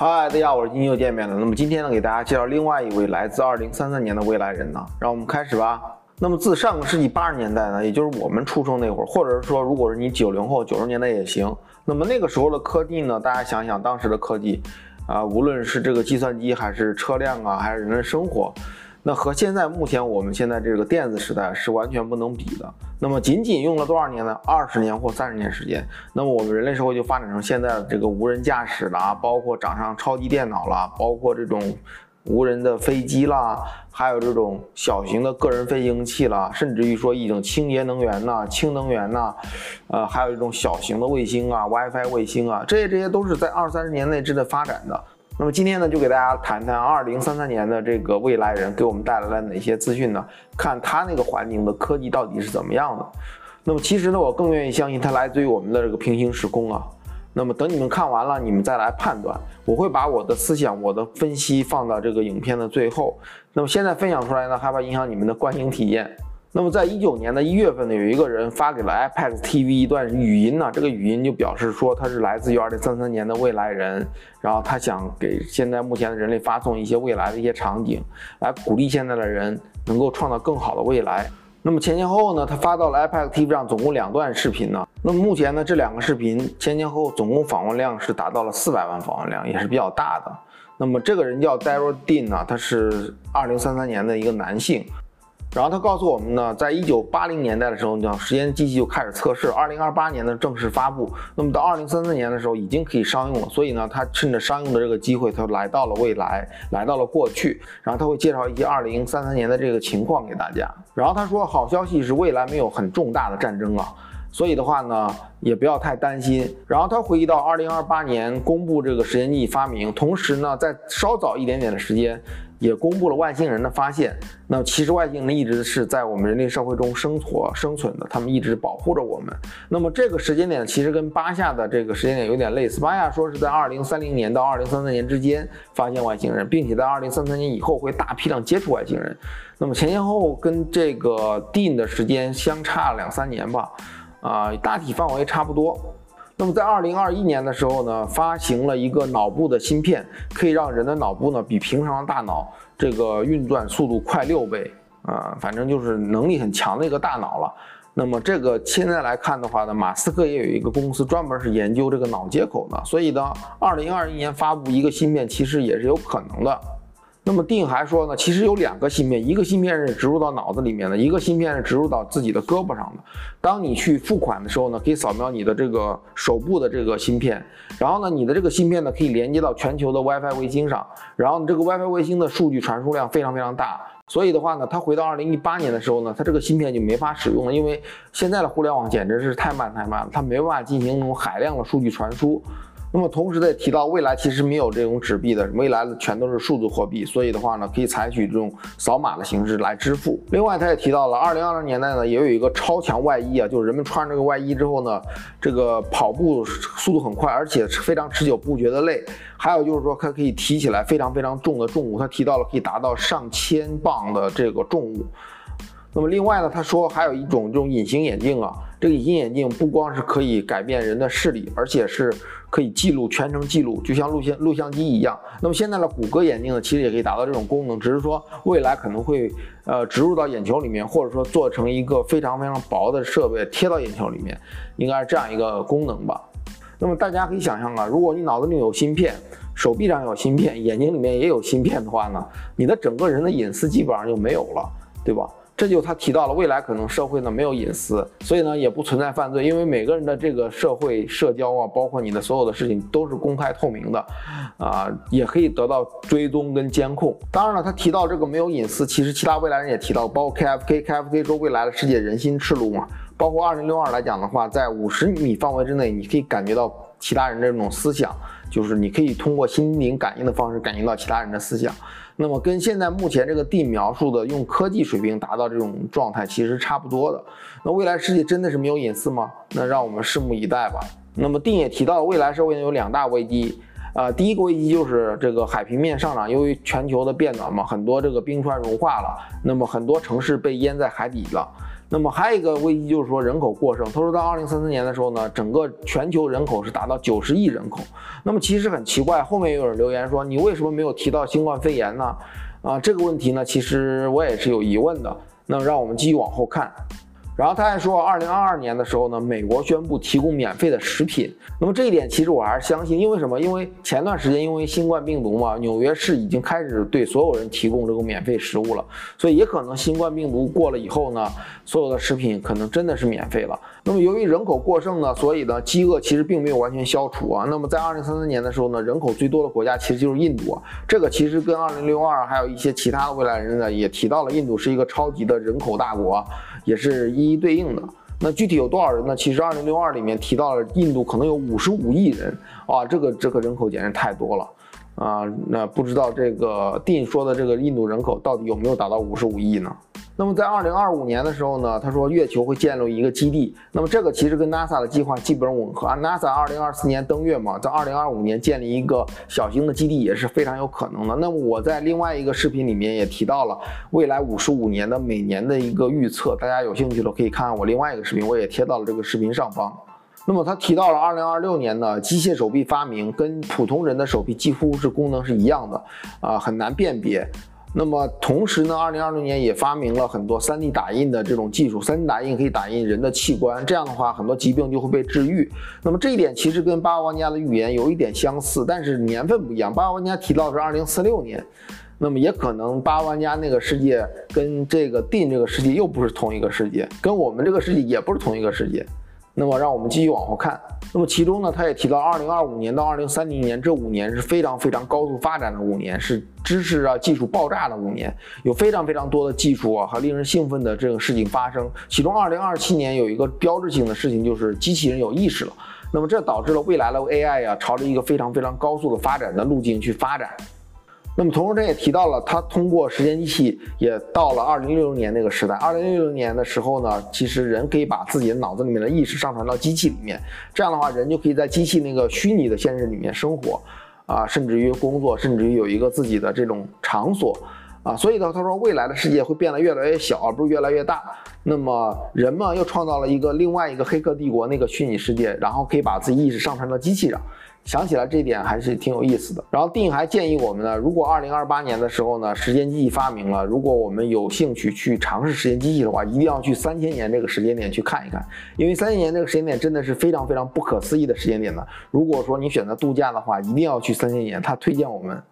嗨，大家好，我是今天又见面了。那么今天呢，给大家介绍另外一位来自二零三三年的未来人呢，让我们开始吧。那么自上个世纪八十年代呢，也就是我们出生那会儿，或者是说，如果是你九零后、九十年代也行。那么那个时候的科技呢，大家想想当时的科技，啊，无论是这个计算机，还是车辆啊，还是人类生活。那和现在目前我们现在这个电子时代是完全不能比的。那么仅仅用了多少年呢？二十年或三十年时间，那么我们人类社会就发展成现在的这个无人驾驶啦，包括掌上超级电脑啦，包括这种无人的飞机啦，还有这种小型的个人飞行器啦，甚至于说一种清洁能源呐、氢能源呐，呃，还有一种小型的卫星啊、WiFi 卫星啊，这些这些都是在二三十年内之内发展的。那么今天呢，就给大家谈谈二零三三年的这个未来人给我们带来了哪些资讯呢？看他那个环境的科技到底是怎么样的。那么其实呢，我更愿意相信它来自于我们的这个平行时空啊。那么等你们看完了，你们再来判断。我会把我的思想、我的分析放到这个影片的最后。那么现在分享出来呢，害怕影响你们的观影体验。那么在一九年的一月份呢，有一个人发给了 iPad TV 一段语音呢，这个语音就表示说他是来自于二零三三年的未来人，然后他想给现在目前的人类发送一些未来的一些场景，来鼓励现在的人能够创造更好的未来。那么前前后后呢，他发到了 iPad TV 上总共两段视频呢。那么目前呢，这两个视频前前后后总共访问量是达到了四百万访问量，也是比较大的。那么这个人叫 Daryl Dean 呢，他是二零三三年的一个男性。然后他告诉我们呢，在一九八零年代的时候，叫实验机器就开始测试，二零二八年呢正式发布。那么到二零三三年的时候，已经可以商用了。所以呢，他趁着商用的这个机会，他来到了未来，来到了过去。然后他会介绍一些二零三三年的这个情况给大家。然后他说，好消息是未来没有很重大的战争啊，所以的话呢，也不要太担心。然后他回忆到二零二八年公布这个时间机发明，同时呢，在稍早一点点的时间。也公布了外星人的发现。那其实外星人一直是在我们人类社会中生活生存的，他们一直保护着我们。那么这个时间点其实跟巴夏的这个时间点有点类似。巴夏说是在二零三零年到二零三三年之间发现外星人，并且在二零三三年以后会大批量接触外星人。那么前前后后跟这个 Dean 的时间相差两三年吧，啊，大体范围差不多。那么在二零二一年的时候呢，发行了一个脑部的芯片，可以让人的脑部呢比平常的大脑这个运转速度快六倍啊，反正就是能力很强的一个大脑了。那么这个现在来看的话呢，马斯克也有一个公司专门是研究这个脑接口的，所以呢，二零二一年发布一个芯片其实也是有可能的。那么定还说呢，其实有两个芯片，一个芯片是植入到脑子里面的，一个芯片是植入到自己的胳膊上的。当你去付款的时候呢，可以扫描你的这个手部的这个芯片，然后呢，你的这个芯片呢可以连接到全球的 WiFi 卫星上，然后这个 WiFi 卫星的数据传输量非常非常大，所以的话呢，它回到二零一八年的时候呢，它这个芯片就没法使用了，因为现在的互联网简直是太慢太慢了，它没办法进行那种海量的数据传输。那么同时，在提到未来其实没有这种纸币的，未来的全都是数字货币，所以的话呢，可以采取这种扫码的形式来支付。另外，他也提到了，二零二零年代呢，也有一个超强外衣啊，就是人们穿这个外衣之后呢，这个跑步速度很快，而且非常持久，不觉得累。还有就是说，它可以提起来非常非常重的重物，他提到了可以达到上千磅的这个重物。那么另外呢，他说还有一种这种隐形眼镜啊，这个隐形眼镜不光是可以改变人的视力，而且是可以记录全程记录，就像录像录像机一样。那么现在的谷歌眼镜呢，其实也可以达到这种功能，只是说未来可能会呃植入到眼球里面，或者说做成一个非常非常薄的设备贴到眼球里面，应该是这样一个功能吧。那么大家可以想象啊，如果你脑子里有芯片，手臂上有芯片，眼睛里面也有芯片的话呢，你的整个人的隐私基本上就没有了，对吧？这就他提到了未来可能社会呢没有隐私，所以呢也不存在犯罪，因为每个人的这个社会社交啊，包括你的所有的事情都是公开透明的，啊，也可以得到追踪跟监控。当然了，他提到这个没有隐私，其实其他未来人也提到，包括 KFK，KFK 说未来的世界人心赤露嘛，包括二零六二来讲的话，在五十米范围之内，你可以感觉到其他人这种思想，就是你可以通过心灵感应的方式感应到其他人的思想。那么跟现在目前这个地描述的用科技水平达到这种状态其实差不多的。那未来世界真的是没有隐私吗？那让我们拭目以待吧。那么定也提到，未来社会有两大危机，啊，第一个危机就是这个海平面上涨，由于全球的变暖嘛，很多这个冰川融化了，那么很多城市被淹在海底了。那么还有一个危机就是说人口过剩。他说到二零三四年的时候呢，整个全球人口是达到九十亿人口。那么其实很奇怪，后面有人留言说你为什么没有提到新冠肺炎呢？啊，这个问题呢，其实我也是有疑问的。那让我们继续往后看。然后他还说，二零二二年的时候呢，美国宣布提供免费的食品。那么这一点其实我还是相信，因为什么？因为前段时间因为新冠病毒嘛，纽约市已经开始对所有人提供这个免费食物了，所以也可能新冠病毒过了以后呢，所有的食品可能真的是免费了。那么由于人口过剩呢，所以呢，饥饿其实并没有完全消除啊。那么在二零三三年的时候呢，人口最多的国家其实就是印度啊。这个其实跟二零六二还有一些其他的未来人呢也提到了，印度是一个超级的人口大国。也是一一对应的。那具体有多少人呢？其实二零六二里面提到了印度可能有五十五亿人啊，这个这个人口简直太多了啊。那不知道这个定说的这个印度人口到底有没有达到五十五亿呢？那么在二零二五年的时候呢，他说月球会建立一个基地。那么这个其实跟 NASA 的计划基本吻合。NASA 二零二四年登月嘛，在二零二五年建立一个小型的基地也是非常有可能的。那么我在另外一个视频里面也提到了未来五十五年的每年的一个预测，大家有兴趣的可以看看我另外一个视频，我也贴到了这个视频上方。那么他提到了二零二六年的机械手臂发明，跟普通人的手臂几乎是功能是一样的啊，很难辨别。那么同时呢，二零二零年也发明了很多 3D 打印的这种技术，3D 打印可以打印人的器官，这样的话很多疾病就会被治愈。那么这一点其实跟八万玩家的预言有一点相似，但是年份不一样。八万玩家提到是二零四六年，那么也可能八万玩家那个世界跟这个定这个世界又不是同一个世界，跟我们这个世界也不是同一个世界。那么让我们继续往后看。那么其中呢，他也提到，二零二五年到二零三零年这五年是非常非常高速发展的五年，是知识啊技术爆炸的五年，有非常非常多的技术啊和令人兴奋的这个事情发生。其中二零二七年有一个标志性的事情，就是机器人有意识了。那么这导致了未来的 AI 呀，朝着一个非常非常高速的发展的路径去发展。那么同时，他也提到了，他通过时间机器也到了二零六零年那个时代。二零六零年的时候呢，其实人可以把自己的脑子里面的意识上传到机器里面，这样的话，人就可以在机器那个虚拟的现实里面生活，啊，甚至于工作，甚至于有一个自己的这种场所，啊，所以呢，他说未来的世界会变得越来越小，而不是越来越大。那么人们又创造了一个另外一个黑客帝国那个虚拟世界，然后可以把自己意识上传到机器上。想起来这一点还是挺有意思的。然后定还建议我们呢，如果二零二八年的时候呢，时间机器发明了，如果我们有兴趣去尝试时间机器的话，一定要去三千年这个时间点去看一看，因为三千年这个时间点真的是非常非常不可思议的时间点呢。如果说你选择度假的话，一定要去三千年。他推荐我们。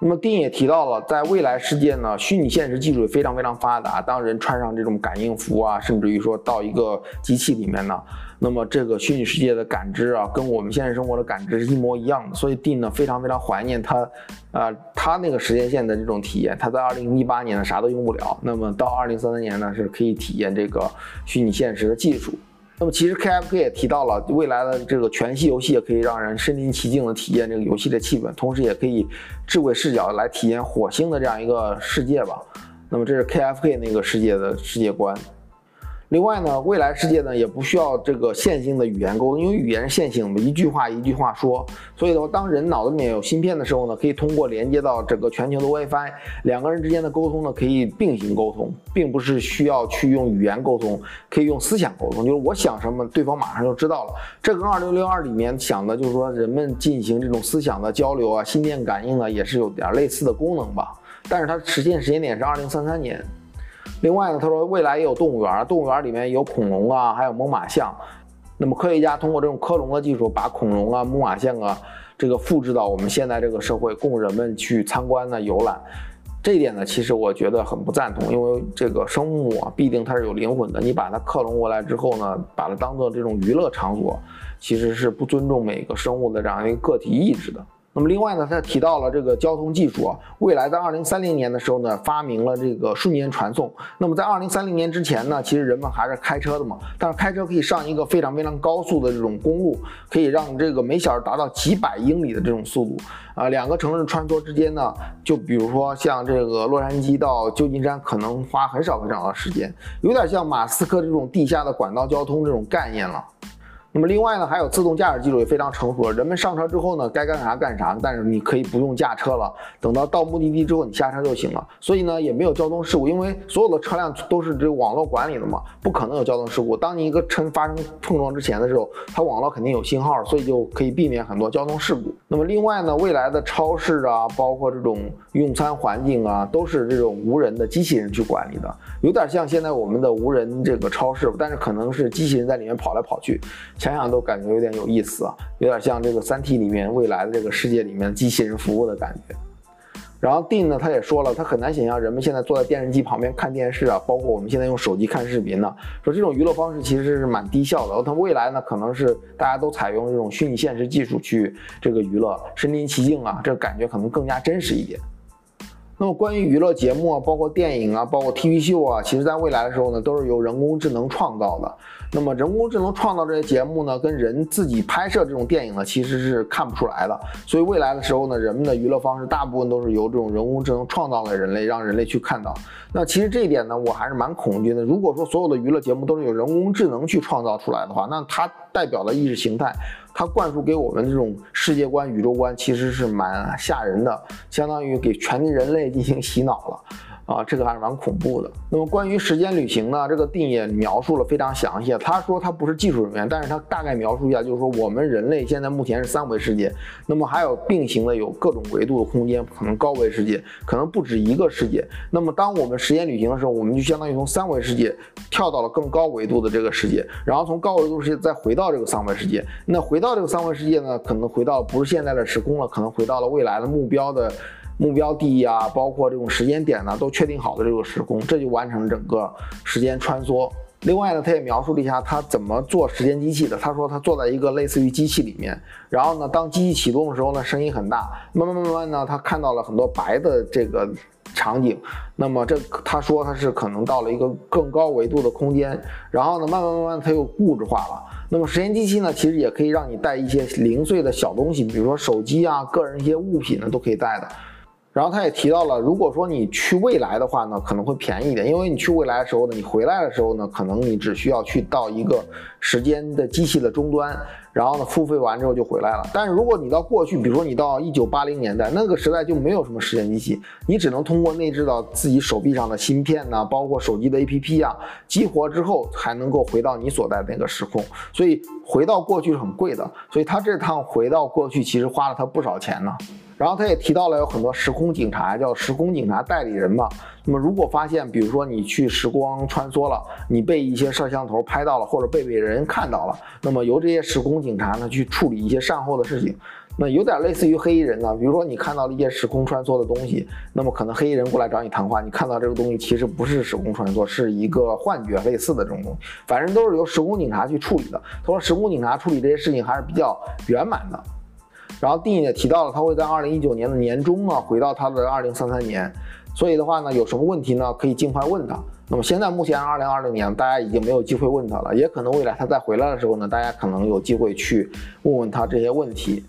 那么丁也提到了，在未来世界呢，虚拟现实技术也非常非常发达。当人穿上这种感应服啊，甚至于说到一个机器里面呢，那么这个虚拟世界的感知啊，跟我们现实生活的感知是一模一样的。所以丁呢非常非常怀念他，啊，他那个时间线的这种体验。他在二零一八年呢啥都用不了，那么到二零三三年呢是可以体验这个虚拟现实的技术。那么其实 KFK 也提到了，未来的这个全息游戏也可以让人身临其境的体验这个游戏的气氛，同时也可以智慧视角来体验火星的这样一个世界吧。那么这是 KFK 那个世界的世界观。另外呢，未来世界呢也不需要这个线性的语言沟通，因为语言是线性的，一句话一句话说。所以的话，当人脑子里面有芯片的时候呢，可以通过连接到整个全球的 WiFi，两个人之间的沟通呢可以并行沟通，并不是需要去用语言沟通，可以用思想沟通，就是我想什么，对方马上就知道了。这跟二六六二里面想的就是说人们进行这种思想的交流啊，心电感应呢，也是有点类似的功能吧。但是它实现时间点是二零三三年。另外呢，他说未来也有动物园，动物园里面有恐龙啊，还有猛犸象。那么科学家通过这种克隆的技术，把恐龙啊、猛犸象啊，这个复制到我们现在这个社会，供人们去参观呢、游览。这一点呢，其实我觉得很不赞同，因为这个生物啊，必定它是有灵魂的。你把它克隆过来之后呢，把它当做这种娱乐场所，其实是不尊重每个生物的这样一个个体意志的。那么另外呢，他提到了这个交通技术啊，未来在二零三零年的时候呢，发明了这个瞬间传送。那么在二零三零年之前呢，其实人们还是开车的嘛，但是开车可以上一个非常非常高速的这种公路，可以让这个每小时达到几百英里的这种速度啊。两个城市穿梭之间呢，就比如说像这个洛杉矶到旧金山，可能花很少很少的时间，有点像马斯克这种地下的管道交通这种概念了。那么另外呢，还有自动驾驶技术也非常成熟了。人们上车之后呢，该干啥干啥，但是你可以不用驾车了，等到到目的地之后你下车就行了。所以呢，也没有交通事故，因为所有的车辆都是这个网络管理的嘛，不可能有交通事故。当你一个车发生碰撞之前的时候，它网络肯定有信号，所以就可以避免很多交通事故。那么另外呢，未来的超市啊，包括这种用餐环境啊，都是这种无人的机器人去管理的，有点像现在我们的无人这个超市，但是可能是机器人在里面跑来跑去。想想都感觉有点有意思啊，有点像这个《三体》里面未来的这个世界里面机器人服务的感觉。然后定呢，他也说了，他很难想象人们现在坐在电视机旁边看电视啊，包括我们现在用手机看视频呢，说这种娱乐方式其实是蛮低效的。他未来呢，可能是大家都采用这种虚拟现实技术去这个娱乐，身临其境啊，这感觉可能更加真实一点。那么关于娱乐节目啊，包括电影啊，包括 TV 秀啊，其实在未来的时候呢，都是由人工智能创造的。那么人工智能创造这些节目呢，跟人自己拍摄这种电影呢，其实是看不出来的。所以未来的时候呢，人们的娱乐方式大部分都是由这种人工智能创造了人类，让人类去看到。那其实这一点呢，我还是蛮恐惧的。如果说所有的娱乐节目都是由人工智能去创造出来的话，那它代表的意识形态。它灌输给我们这种世界观、宇宙观，其实是蛮吓人的，相当于给全人类进行洗脑了。啊，这个还是蛮恐怖的。那么关于时间旅行呢，这个定也描述了非常详细。他说他不是技术人员，但是他大概描述一下，就是说我们人类现在目前是三维世界，那么还有并行的有各种维度的空间，可能高维世界，可能不止一个世界。那么当我们时间旅行的时候，我们就相当于从三维世界跳到了更高维度的这个世界，然后从高维度世界再回到这个三维世界。那回到这个三维世界呢，可能回到不是现在的时空了，可能回到了未来的目标的。目标地啊，包括这种时间点呢，都确定好的这个时空，这就完成整个时间穿梭。另外呢，他也描述了一下他怎么做时间机器的。他说他坐在一个类似于机器里面，然后呢，当机器启动的时候呢，声音很大，慢慢慢慢呢，他看到了很多白的这个场景。那么这他说他是可能到了一个更高维度的空间，然后呢，慢慢慢慢他又物质化了。那么时间机器呢，其实也可以让你带一些零碎的小东西，比如说手机啊，个人一些物品呢，都可以带的。然后他也提到了，如果说你去未来的话呢，可能会便宜一点，因为你去未来的时候呢，你回来的时候呢，可能你只需要去到一个时间的机器的终端，然后呢付费完之后就回来了。但是如果你到过去，比如说你到一九八零年代那个时代就没有什么时间机器，你只能通过内置到自己手臂上的芯片呢，包括手机的 APP 啊，激活之后才能够回到你所在的那个时空。所以回到过去是很贵的，所以他这趟回到过去其实花了他不少钱呢。然后他也提到了有很多时空警察，叫时空警察代理人嘛。那么如果发现，比如说你去时光穿梭了，你被一些摄像头拍到了，或者被别人看到了，那么由这些时空警察呢去处理一些善后的事情。那有点类似于黑衣人呢。比如说你看到了一些时空穿梭的东西，那么可能黑衣人过来找你谈话，你看到这个东西其实不是时空穿梭，是一个幻觉类似的这种东西。反正都是由时空警察去处理的。他说时空警察处理这些事情还是比较圆满的。然后 D 也提到了，他会在二零一九年的年中啊回到他的二零三三年，所以的话呢，有什么问题呢，可以尽快问他。那么现在目前二零二零年，大家已经没有机会问他了，也可能未来他再回来的时候呢，大家可能有机会去问问他这些问题。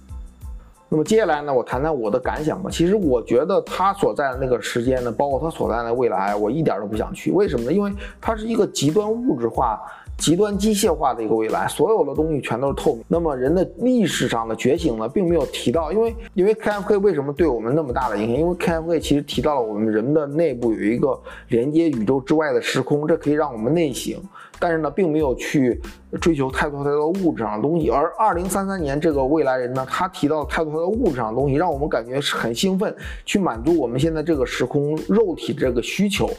那么接下来呢，我谈谈我的感想吧。其实我觉得他所在的那个时间呢，包括他所在的未来，我一点都不想去。为什么呢？因为它是一个极端物质化。极端机械化的一个未来，所有的东西全都是透明。那么人的意识上的觉醒呢，并没有提到，因为因为 KFK 为什么对我们那么大的影响？因为 KFK 其实提到了我们人的内部有一个连接宇宙之外的时空，这可以让我们内省。但是呢，并没有去追求太多太多物质上的东西。而二零三三年这个未来人呢，他提到太多太多物质上的东西，让我们感觉是很兴奋，去满足我们现在这个时空肉体这个需求。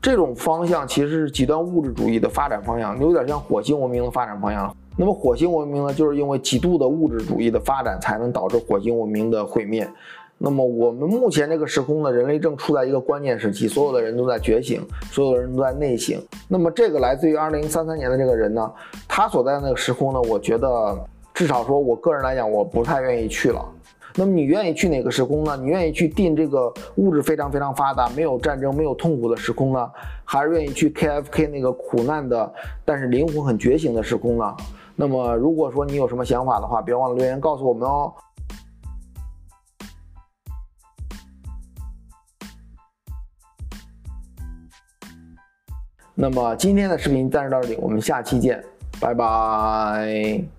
这种方向其实是极端物质主义的发展方向，有点像火星文明的发展方向。那么火星文明呢，就是因为极度的物质主义的发展，才能导致火星文明的毁灭。那么我们目前这个时空呢，人类正处在一个关键时期，所有的人都在觉醒，所有的人都在内省。那么这个来自于二零三三年的这个人呢，他所在的那个时空呢，我觉得至少说我个人来讲，我不太愿意去了。那么你愿意去哪个时空呢？你愿意去定这个物质非常非常发达、没有战争、没有痛苦的时空呢，还是愿意去 KFK 那个苦难的但是灵魂很觉醒的时空呢？那么如果说你有什么想法的话，别忘了留言告诉我们哦。那么今天的视频暂时到这里，我们下期见，拜拜。